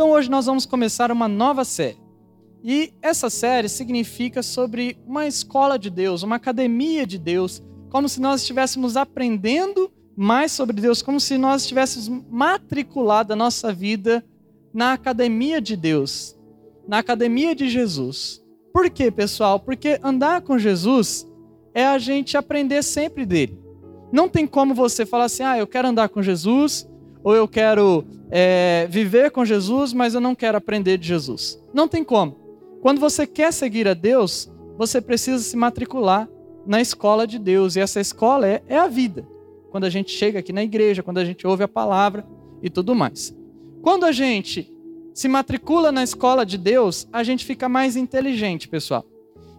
Então hoje nós vamos começar uma nova série. E essa série significa sobre uma escola de Deus, uma academia de Deus, como se nós estivéssemos aprendendo mais sobre Deus, como se nós estivéssemos matriculado a nossa vida na academia de Deus, na academia de Jesus. Por quê, pessoal? Porque andar com Jesus é a gente aprender sempre dele. Não tem como você falar assim, ah, eu quero andar com Jesus, ou eu quero é, viver com Jesus, mas eu não quero aprender de Jesus. Não tem como. Quando você quer seguir a Deus, você precisa se matricular na escola de Deus, e essa escola é, é a vida. Quando a gente chega aqui na igreja, quando a gente ouve a palavra e tudo mais. Quando a gente se matricula na escola de Deus, a gente fica mais inteligente, pessoal.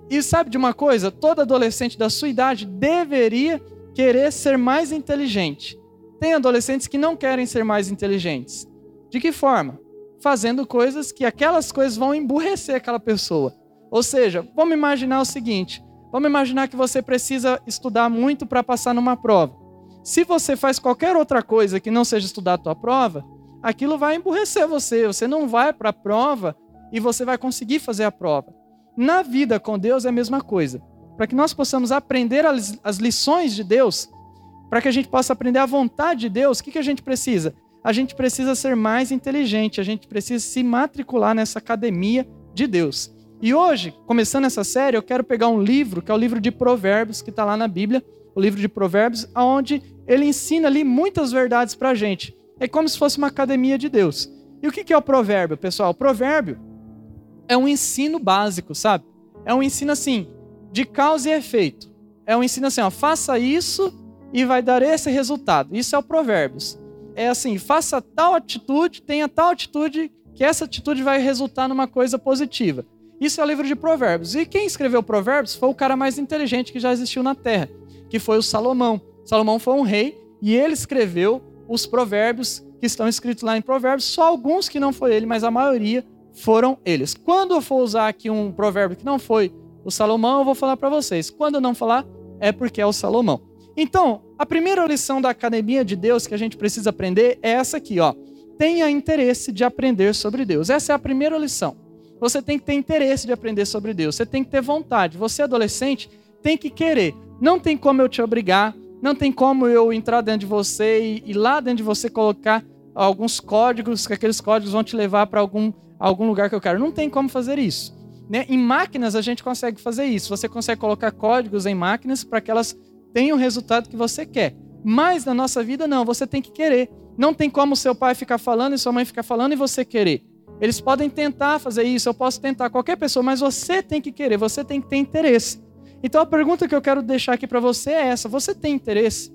E sabe de uma coisa? Todo adolescente da sua idade deveria querer ser mais inteligente. Tem adolescentes que não querem ser mais inteligentes. De que forma? Fazendo coisas que aquelas coisas vão emburrecer aquela pessoa. Ou seja, vamos imaginar o seguinte: vamos imaginar que você precisa estudar muito para passar numa prova. Se você faz qualquer outra coisa que não seja estudar a tua prova, aquilo vai emburrecer você. Você não vai para a prova e você vai conseguir fazer a prova. Na vida com Deus é a mesma coisa. Para que nós possamos aprender as lições de Deus, para que a gente possa aprender a vontade de Deus, o que, que a gente precisa? A gente precisa ser mais inteligente, a gente precisa se matricular nessa academia de Deus. E hoje, começando essa série, eu quero pegar um livro, que é o livro de Provérbios, que está lá na Bíblia, o livro de Provérbios, onde ele ensina ali muitas verdades para a gente. É como se fosse uma academia de Deus. E o que é o provérbio, pessoal? O provérbio é um ensino básico, sabe? É um ensino assim, de causa e efeito. É um ensino assim, ó, faça isso e vai dar esse resultado. Isso é o provérbios. É assim, faça tal atitude, tenha tal atitude, que essa atitude vai resultar numa coisa positiva. Isso é o livro de provérbios. E quem escreveu provérbios foi o cara mais inteligente que já existiu na Terra, que foi o Salomão. Salomão foi um rei e ele escreveu os provérbios que estão escritos lá em Provérbios, só alguns que não foi ele, mas a maioria foram eles. Quando eu for usar aqui um provérbio que não foi o Salomão, eu vou falar para vocês. Quando eu não falar, é porque é o Salomão. Então, a primeira lição da academia de Deus que a gente precisa aprender é essa aqui, ó. Tenha interesse de aprender sobre Deus. Essa é a primeira lição. Você tem que ter interesse de aprender sobre Deus. Você tem que ter vontade. Você, adolescente, tem que querer. Não tem como eu te obrigar, não tem como eu entrar dentro de você e, e lá dentro de você colocar alguns códigos, que aqueles códigos vão te levar para algum, algum lugar que eu quero. Não tem como fazer isso. Né? Em máquinas a gente consegue fazer isso. Você consegue colocar códigos em máquinas para que elas tenham o resultado que você quer. Mas na nossa vida não, você tem que querer. Não tem como seu pai ficar falando e sua mãe ficar falando e você querer. Eles podem tentar fazer isso, eu posso tentar qualquer pessoa, mas você tem que querer, você tem que ter interesse. Então a pergunta que eu quero deixar aqui para você é essa: você tem interesse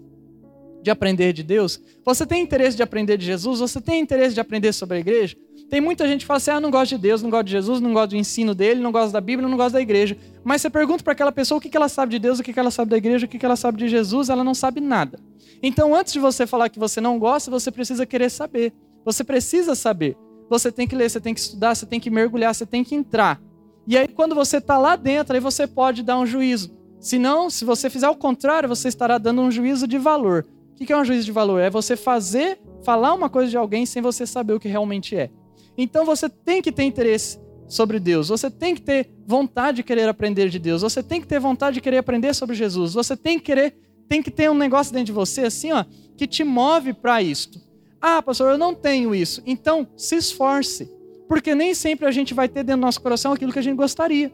de aprender de Deus? Você tem interesse de aprender de Jesus? Você tem interesse de aprender sobre a igreja? Tem muita gente que fala assim: ah, não gosto de Deus, não gosto de Jesus, não gosto do ensino dele, não gosto da Bíblia, não gosto da igreja. Mas você pergunta para aquela pessoa o que ela sabe de Deus, o que ela sabe da igreja, o que ela sabe de Jesus, ela não sabe nada. Então, antes de você falar que você não gosta, você precisa querer saber. Você precisa saber. Você tem que ler, você tem que estudar, você tem que mergulhar, você tem que entrar. E aí, quando você está lá dentro, aí você pode dar um juízo. Se não, se você fizer o contrário, você estará dando um juízo de valor. O que é um juízo de valor? É você fazer, falar uma coisa de alguém sem você saber o que realmente é. Então você tem que ter interesse sobre Deus, você tem que ter vontade de querer aprender de Deus, você tem que ter vontade de querer aprender sobre Jesus, você tem que querer, tem que ter um negócio dentro de você assim, ó, que te move para isto. Ah, pastor, eu não tenho isso. Então, se esforce. Porque nem sempre a gente vai ter dentro do nosso coração aquilo que a gente gostaria.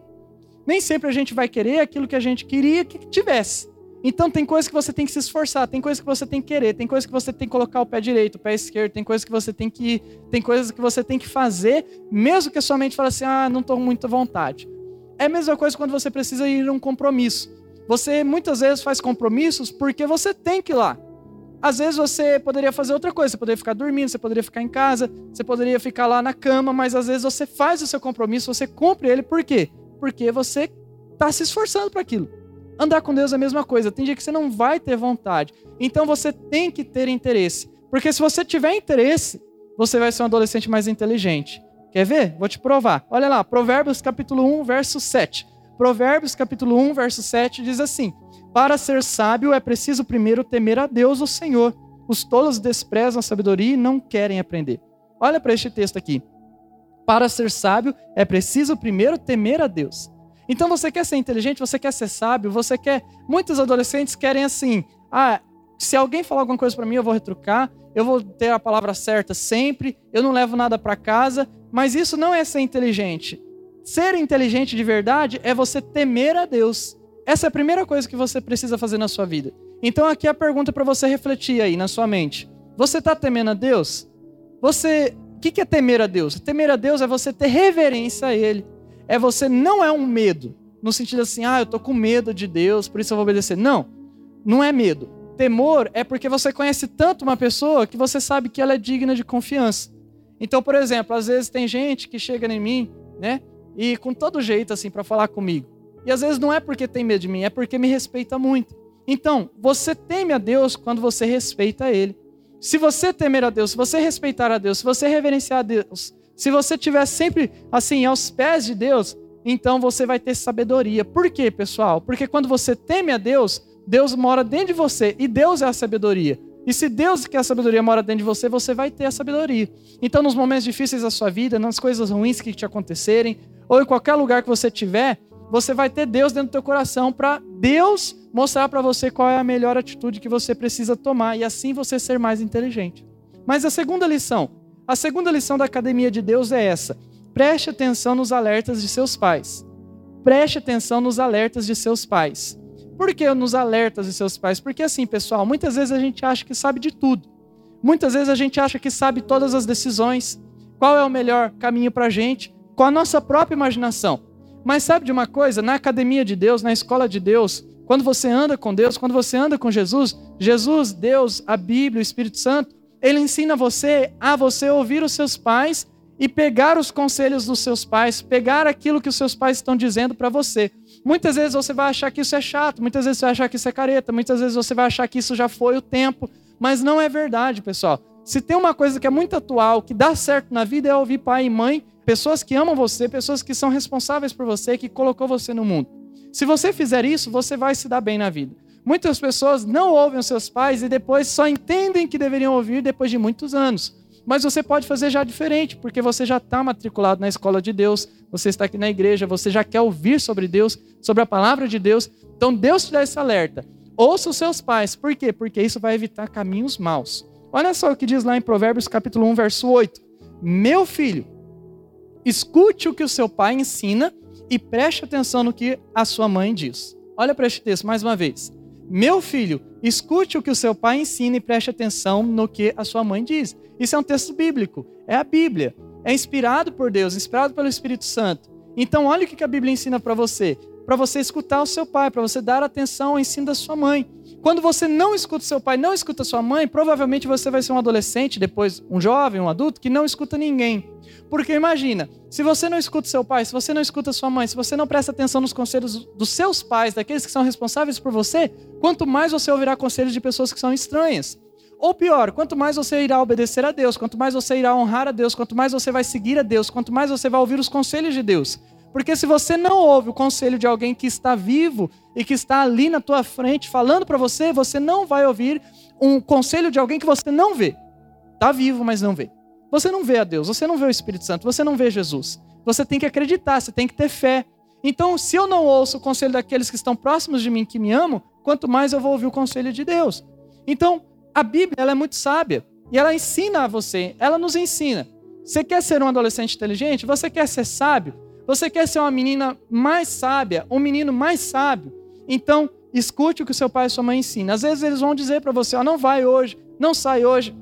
Nem sempre a gente vai querer aquilo que a gente queria que tivesse. Então tem coisas que você tem que se esforçar, tem coisas que você tem que querer, tem coisas que você tem que colocar o pé direito, o pé esquerdo, tem coisas que você tem que tem coisas que você tem que fazer, mesmo que a sua mente fale assim: "Ah, não estou com muita vontade". É a mesma coisa quando você precisa ir a um compromisso. Você muitas vezes faz compromissos porque você tem que ir lá. Às vezes você poderia fazer outra coisa, você poderia ficar dormindo, você poderia ficar em casa, você poderia ficar lá na cama, mas às vezes você faz o seu compromisso, você cumpre ele, por quê? Porque você está se esforçando para aquilo. Andar com Deus é a mesma coisa, tem dia que você não vai ter vontade. Então você tem que ter interesse. Porque se você tiver interesse, você vai ser um adolescente mais inteligente. Quer ver? Vou te provar. Olha lá, Provérbios capítulo 1, verso 7. Provérbios capítulo 1, verso 7 diz assim: Para ser sábio é preciso primeiro temer a Deus, o Senhor. Os tolos desprezam a sabedoria e não querem aprender. Olha para este texto aqui. Para ser sábio, é preciso primeiro temer a Deus. Então você quer ser inteligente, você quer ser sábio, você quer. Muitos adolescentes querem assim: ah, se alguém falar alguma coisa para mim, eu vou retrucar, eu vou ter a palavra certa sempre, eu não levo nada para casa, mas isso não é ser inteligente. Ser inteligente de verdade é você temer a Deus. Essa é a primeira coisa que você precisa fazer na sua vida. Então aqui a pergunta para você refletir aí na sua mente. Você está temendo a Deus? Você, o que é temer a Deus? Temer a Deus é você ter reverência a Ele. É você não é um medo, no sentido assim, ah, eu tô com medo de Deus, por isso eu vou obedecer. Não, não é medo. Temor é porque você conhece tanto uma pessoa que você sabe que ela é digna de confiança. Então, por exemplo, às vezes tem gente que chega em mim, né, e com todo jeito assim para falar comigo. E às vezes não é porque tem medo de mim, é porque me respeita muito. Então, você teme a Deus quando você respeita Ele. Se você temer a Deus, se você respeitar a Deus, se você reverenciar a Deus, se você estiver sempre assim aos pés de Deus, então você vai ter sabedoria. Por quê, pessoal? Porque quando você teme a Deus, Deus mora dentro de você e Deus é a sabedoria. E se Deus que é a sabedoria mora dentro de você, você vai ter a sabedoria. Então, nos momentos difíceis da sua vida, nas coisas ruins que te acontecerem, ou em qualquer lugar que você estiver, você vai ter Deus dentro do teu coração para Deus mostrar para você qual é a melhor atitude que você precisa tomar e assim você ser mais inteligente. Mas a segunda lição, a segunda lição da academia de Deus é essa: preste atenção nos alertas de seus pais. Preste atenção nos alertas de seus pais. Por que nos alertas de seus pais? Porque assim, pessoal, muitas vezes a gente acha que sabe de tudo. Muitas vezes a gente acha que sabe todas as decisões, qual é o melhor caminho para a gente, com a nossa própria imaginação. Mas sabe de uma coisa? Na academia de Deus, na escola de Deus, quando você anda com Deus, quando você anda com Jesus, Jesus, Deus, a Bíblia, o Espírito Santo, ele ensina você a você ouvir os seus pais e pegar os conselhos dos seus pais, pegar aquilo que os seus pais estão dizendo para você. Muitas vezes você vai achar que isso é chato, muitas vezes você vai achar que isso é careta, muitas vezes você vai achar que isso já foi o tempo, mas não é verdade, pessoal. Se tem uma coisa que é muito atual, que dá certo na vida, é ouvir pai e mãe Pessoas que amam você, pessoas que são responsáveis por você, que colocou você no mundo. Se você fizer isso, você vai se dar bem na vida. Muitas pessoas não ouvem os seus pais e depois só entendem que deveriam ouvir depois de muitos anos. Mas você pode fazer já diferente, porque você já está matriculado na escola de Deus, você está aqui na igreja, você já quer ouvir sobre Deus, sobre a palavra de Deus. Então Deus te dá esse alerta. Ouça os seus pais. Por quê? Porque isso vai evitar caminhos maus. Olha só o que diz lá em Provérbios capítulo 1, verso 8. Meu filho, Escute o que o seu pai ensina e preste atenção no que a sua mãe diz. Olha para este texto mais uma vez. Meu filho, escute o que o seu pai ensina e preste atenção no que a sua mãe diz. Isso é um texto bíblico, é a Bíblia. É inspirado por Deus, inspirado pelo Espírito Santo. Então, olha o que a Bíblia ensina para você. Para você escutar o seu pai, para você dar atenção ao ensino da sua mãe. Quando você não escuta seu pai, não escuta sua mãe, provavelmente você vai ser um adolescente, depois um jovem, um adulto, que não escuta ninguém. Porque imagina, se você não escuta seu pai, se você não escuta sua mãe, se você não presta atenção nos conselhos dos seus pais, daqueles que são responsáveis por você, quanto mais você ouvirá conselhos de pessoas que são estranhas. Ou pior, quanto mais você irá obedecer a Deus, quanto mais você irá honrar a Deus, quanto mais você vai seguir a Deus, quanto mais você vai ouvir os conselhos de Deus. Porque se você não ouve o conselho de alguém que está vivo e que está ali na tua frente falando para você, você não vai ouvir um conselho de alguém que você não vê. Está vivo, mas não vê. Você não vê a Deus, você não vê o Espírito Santo, você não vê Jesus. Você tem que acreditar, você tem que ter fé. Então, se eu não ouço o conselho daqueles que estão próximos de mim, que me amam, quanto mais eu vou ouvir o conselho de Deus. Então, a Bíblia ela é muito sábia e ela ensina a você, ela nos ensina. Você quer ser um adolescente inteligente? Você quer ser sábio? Você quer ser uma menina mais sábia, um menino mais sábio? Então, escute o que seu pai e sua mãe ensinam. Às vezes eles vão dizer para você: oh, não vai hoje, não sai hoje,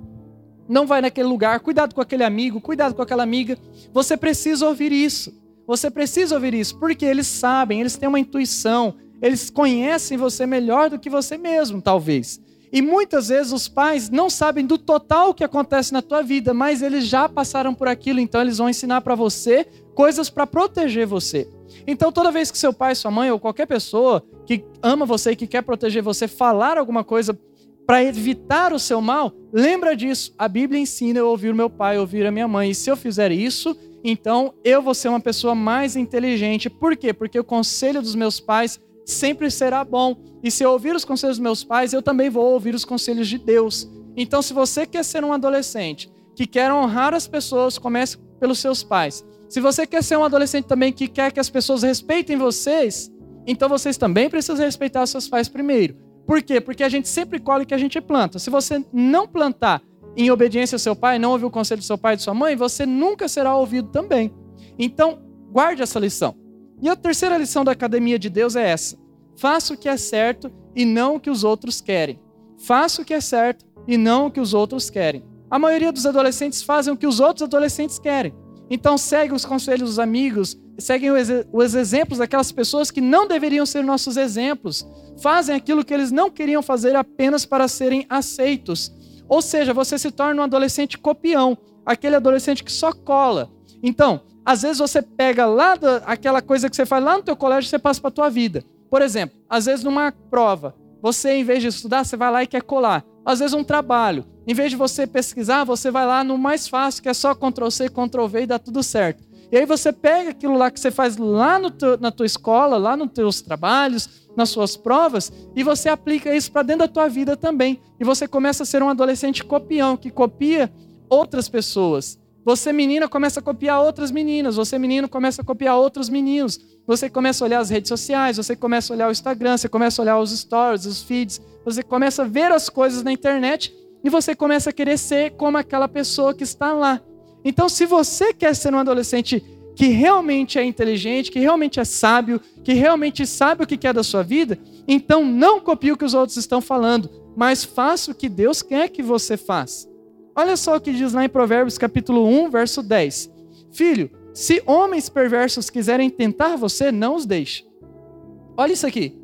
não vai naquele lugar, cuidado com aquele amigo, cuidado com aquela amiga. Você precisa ouvir isso. Você precisa ouvir isso, porque eles sabem, eles têm uma intuição, eles conhecem você melhor do que você mesmo, talvez. E muitas vezes os pais não sabem do total que acontece na tua vida, mas eles já passaram por aquilo, então eles vão ensinar para você coisas para proteger você. Então, toda vez que seu pai, sua mãe ou qualquer pessoa que ama você e que quer proteger você falar alguma coisa para evitar o seu mal, lembra disso. A Bíblia ensina eu ouvir meu pai, ouvir a minha mãe. E se eu fizer isso, então eu vou ser uma pessoa mais inteligente. Por quê? Porque o conselho dos meus pais sempre será bom. E se eu ouvir os conselhos dos meus pais, eu também vou ouvir os conselhos de Deus. Então, se você quer ser um adolescente que quer honrar as pessoas, comece pelos seus pais. Se você quer ser um adolescente também que quer que as pessoas respeitem vocês, então vocês também precisam respeitar os seus pais primeiro. Por quê? Porque a gente sempre colhe o que a gente planta. Se você não plantar em obediência ao seu pai, não ouvir o conselho do seu pai e de sua mãe, você nunca será ouvido também. Então, guarde essa lição. E a terceira lição da academia de Deus é essa: faça o que é certo e não o que os outros querem. Faça o que é certo e não o que os outros querem. A maioria dos adolescentes fazem o que os outros adolescentes querem. Então segue os conselhos dos amigos, seguem os exemplos daquelas pessoas que não deveriam ser nossos exemplos. Fazem aquilo que eles não queriam fazer apenas para serem aceitos. Ou seja, você se torna um adolescente copião, aquele adolescente que só cola. Então, às vezes você pega lá da, aquela coisa que você faz lá no teu colégio e você passa para a tua vida. Por exemplo, às vezes numa prova, você em vez de estudar, você vai lá e quer colar. Às vezes um trabalho, em vez de você pesquisar, você vai lá no mais fácil, que é só Ctrl-C, Ctrl-V e dá tudo certo. E aí você pega aquilo lá que você faz lá teu, na tua escola, lá nos teus trabalhos, nas suas provas, e você aplica isso para dentro da tua vida também. E você começa a ser um adolescente copião, que copia outras pessoas. Você, menina, começa a copiar outras meninas. Você, menino, começa a copiar outros meninos. Você começa a olhar as redes sociais, você começa a olhar o Instagram, você começa a olhar os stories, os feeds. Você começa a ver as coisas na internet e você começa a querer ser como aquela pessoa que está lá. Então, se você quer ser um adolescente que realmente é inteligente, que realmente é sábio, que realmente sabe o que quer da sua vida, então não copie o que os outros estão falando, mas faça o que Deus quer que você faça. Olha só o que diz lá em Provérbios capítulo 1, verso 10. Filho, se homens perversos quiserem tentar você, não os deixe. Olha isso aqui.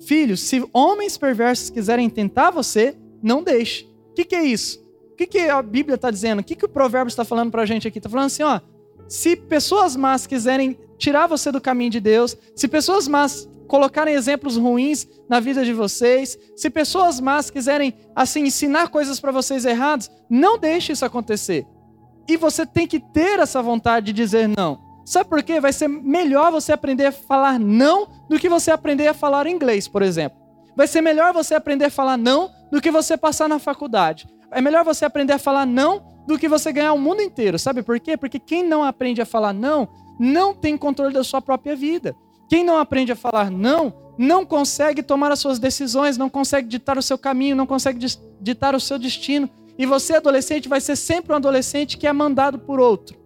Filho, se homens perversos quiserem tentar você, não deixe. O que, que, é isso? O que, que a Bíblia está dizendo? O que, que o provérbio está falando para a gente aqui? Está falando assim, ó, se pessoas más quiserem tirar você do caminho de Deus, se pessoas más colocarem exemplos ruins na vida de vocês, se pessoas más quiserem assim ensinar coisas para vocês erradas, não deixe isso acontecer. E você tem que ter essa vontade de dizer não. Sabe por quê? Vai ser melhor você aprender a falar não do que você aprender a falar inglês, por exemplo. Vai ser melhor você aprender a falar não do que você passar na faculdade. É melhor você aprender a falar não do que você ganhar o mundo inteiro. Sabe por quê? Porque quem não aprende a falar não, não tem controle da sua própria vida. Quem não aprende a falar não, não consegue tomar as suas decisões, não consegue ditar o seu caminho, não consegue ditar o seu destino. E você, adolescente, vai ser sempre um adolescente que é mandado por outro.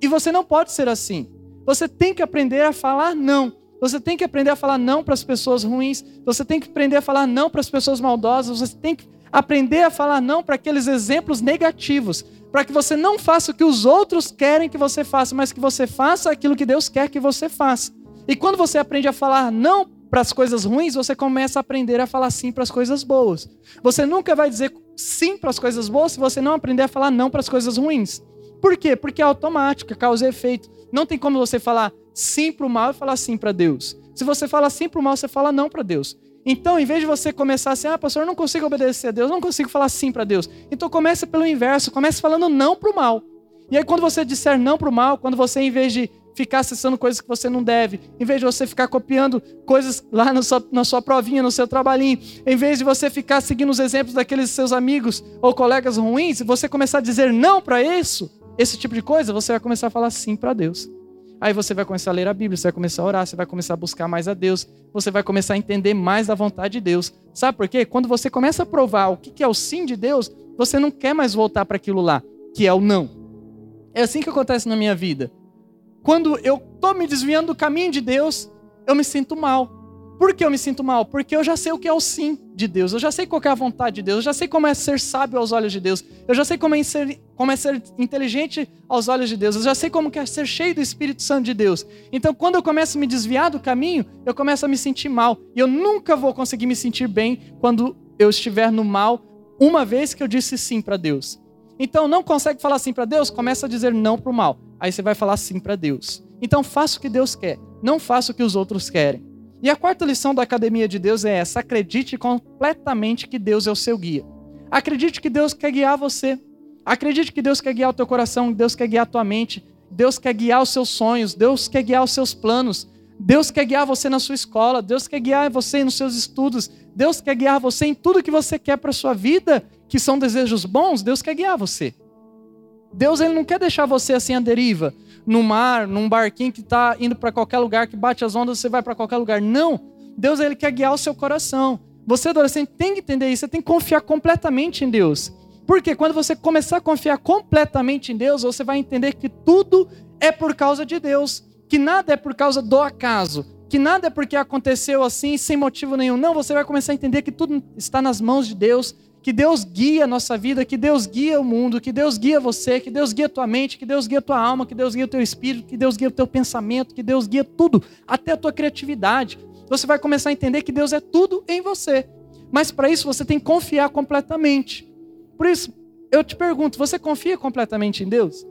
E você não pode ser assim. Você tem que aprender a falar não. Você tem que aprender a falar não para as pessoas ruins. Você tem que aprender a falar não para as pessoas maldosas. Você tem que aprender a falar não para aqueles exemplos negativos. Para que você não faça o que os outros querem que você faça, mas que você faça aquilo que Deus quer que você faça. E quando você aprende a falar não para as coisas ruins, você começa a aprender a falar sim para as coisas boas. Você nunca vai dizer sim para as coisas boas se você não aprender a falar não para as coisas ruins. Por quê? Porque é automático, é causa e efeito. Não tem como você falar sim para o mal e falar sim para Deus. Se você fala sim para o mal, você fala não para Deus. Então, em vez de você começar assim, ah, pastor, eu não consigo obedecer a Deus, não consigo falar sim para Deus. Então, comece pelo inverso, comece falando não para o mal. E aí, quando você disser não para o mal, quando você, em vez de ficar acessando coisas que você não deve, em vez de você ficar copiando coisas lá na sua, na sua provinha, no seu trabalhinho, em vez de você ficar seguindo os exemplos daqueles seus amigos ou colegas ruins, você começar a dizer não para isso, esse tipo de coisa, você vai começar a falar sim para Deus. Aí você vai começar a ler a Bíblia, você vai começar a orar, você vai começar a buscar mais a Deus, você vai começar a entender mais da vontade de Deus. Sabe por quê? Quando você começa a provar o que é o sim de Deus, você não quer mais voltar para aquilo lá, que é o não. É assim que acontece na minha vida. Quando eu estou me desviando do caminho de Deus, eu me sinto mal. Por que eu me sinto mal? Porque eu já sei o que é o sim de Deus, eu já sei qual é a vontade de Deus, eu já sei como é ser sábio aos olhos de Deus, eu já sei como é ser, como é ser inteligente aos olhos de Deus, eu já sei como é ser cheio do Espírito Santo de Deus. Então, quando eu começo a me desviar do caminho, eu começo a me sentir mal. E eu nunca vou conseguir me sentir bem quando eu estiver no mal, uma vez que eu disse sim para Deus. Então, não consegue falar sim para Deus? Começa a dizer não para o mal. Aí você vai falar sim para Deus. Então, faça o que Deus quer, não faça o que os outros querem. E a quarta lição da Academia de Deus é essa: acredite completamente que Deus é o seu guia. Acredite que Deus quer guiar você. Acredite que Deus quer guiar o teu coração, Deus quer guiar a tua mente, Deus quer guiar os seus sonhos, Deus quer guiar os seus planos, Deus quer guiar você na sua escola, Deus quer guiar você nos seus estudos, Deus quer guiar você em tudo que você quer para sua vida, que são desejos bons, Deus quer guiar você. Deus ele não quer deixar você assim à deriva, no mar, num barquinho que está indo para qualquer lugar, que bate as ondas, você vai para qualquer lugar. Não. Deus ele quer guiar o seu coração. Você, adolescente, tem que entender isso. Você tem que confiar completamente em Deus. Porque quando você começar a confiar completamente em Deus, você vai entender que tudo é por causa de Deus, que nada é por causa do acaso, que nada é porque aconteceu assim sem motivo nenhum. Não, você vai começar a entender que tudo está nas mãos de Deus, que Deus guia a nossa vida, que Deus guia o mundo, que Deus guia você, que Deus guia a tua mente, que Deus guia a tua alma, que Deus guia o teu espírito, que Deus guia o teu pensamento, que Deus guia tudo, até a tua criatividade. Você vai começar a entender que Deus é tudo em você. Mas para isso você tem que confiar completamente. Por isso, eu te pergunto, você confia completamente em Deus?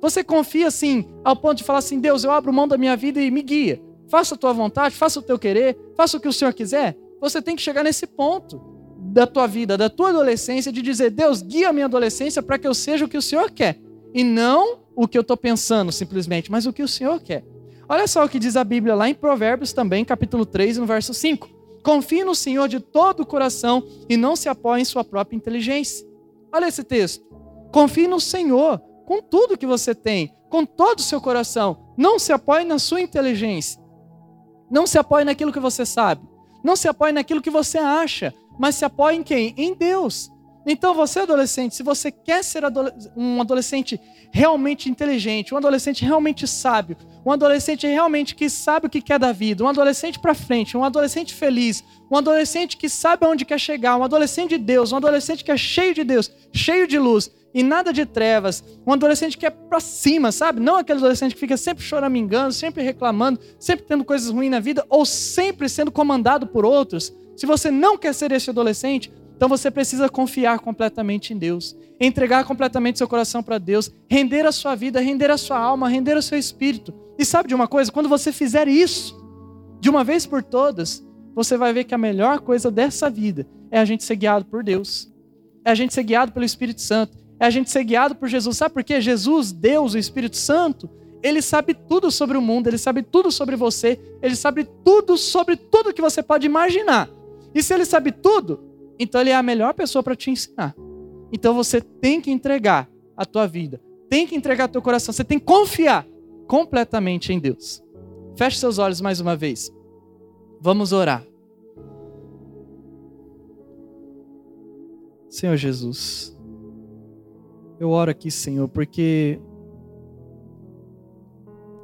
Você confia assim, ao ponto de falar assim: Deus, eu abro mão da minha vida e me guia. Faça a tua vontade, faça o teu querer, faça o que o Senhor quiser. Você tem que chegar nesse ponto da tua vida, da tua adolescência, de dizer: Deus, guia a minha adolescência para que eu seja o que o Senhor quer. E não o que eu estou pensando simplesmente, mas o que o Senhor quer. Olha só o que diz a Bíblia lá em Provérbios também, capítulo 3, no verso 5. Confie no Senhor de todo o coração e não se apoie em sua própria inteligência. Olha esse texto. Confie no Senhor com tudo que você tem, com todo o seu coração. Não se apoie na sua inteligência. Não se apoie naquilo que você sabe. Não se apoie naquilo que você acha. Mas se apoie em quem? Em Deus. Então, você, adolescente, se você quer ser um adolescente realmente inteligente, um adolescente realmente sábio, um adolescente realmente que sabe o que quer da vida, um adolescente para frente, um adolescente feliz, um adolescente que sabe aonde quer chegar, um adolescente de Deus, um adolescente que é cheio de Deus, cheio de luz e nada de trevas, um adolescente que é para cima, sabe? Não aquele adolescente que fica sempre choramingando, sempre reclamando, sempre tendo coisas ruins na vida ou sempre sendo comandado por outros. Se você não quer ser esse adolescente, então você precisa confiar completamente em Deus, entregar completamente seu coração para Deus, render a sua vida, render a sua alma, render o seu espírito. E sabe de uma coisa? Quando você fizer isso, de uma vez por todas, você vai ver que a melhor coisa dessa vida é a gente ser guiado por Deus, é a gente ser guiado pelo Espírito Santo, é a gente ser guiado por Jesus. Sabe por quê? Jesus, Deus, o Espírito Santo, ele sabe tudo sobre o mundo, ele sabe tudo sobre você, ele sabe tudo sobre tudo que você pode imaginar. E se ele sabe tudo, então ele é a melhor pessoa para te ensinar. Então você tem que entregar a tua vida, tem que entregar teu coração, você tem que confiar completamente em Deus. Feche seus olhos mais uma vez. Vamos orar. Senhor Jesus, eu oro aqui, Senhor, porque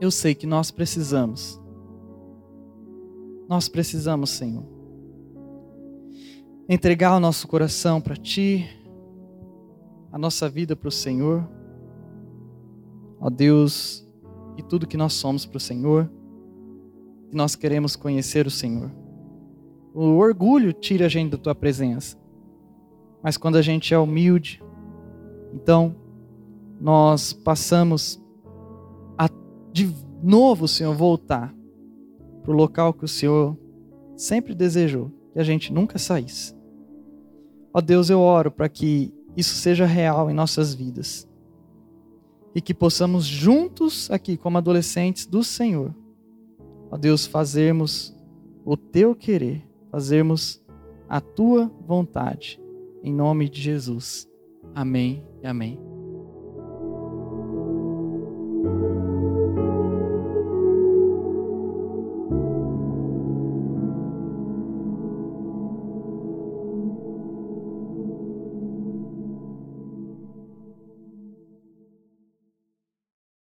eu sei que nós precisamos. Nós precisamos, Senhor, entregar o nosso coração para Ti, a nossa vida para o Senhor. Ó Deus, e tudo que nós somos para o Senhor, nós queremos conhecer o Senhor. O orgulho tira a gente da Tua presença, mas quando a gente é humilde, então nós passamos a de novo, Senhor, voltar para o local que o Senhor sempre desejou que a gente nunca saísse. Ó Deus, eu oro para que isso seja real em nossas vidas. E que possamos juntos aqui, como adolescentes do Senhor, ó Deus, fazermos o teu querer, fazermos a tua vontade. Em nome de Jesus. Amém e amém.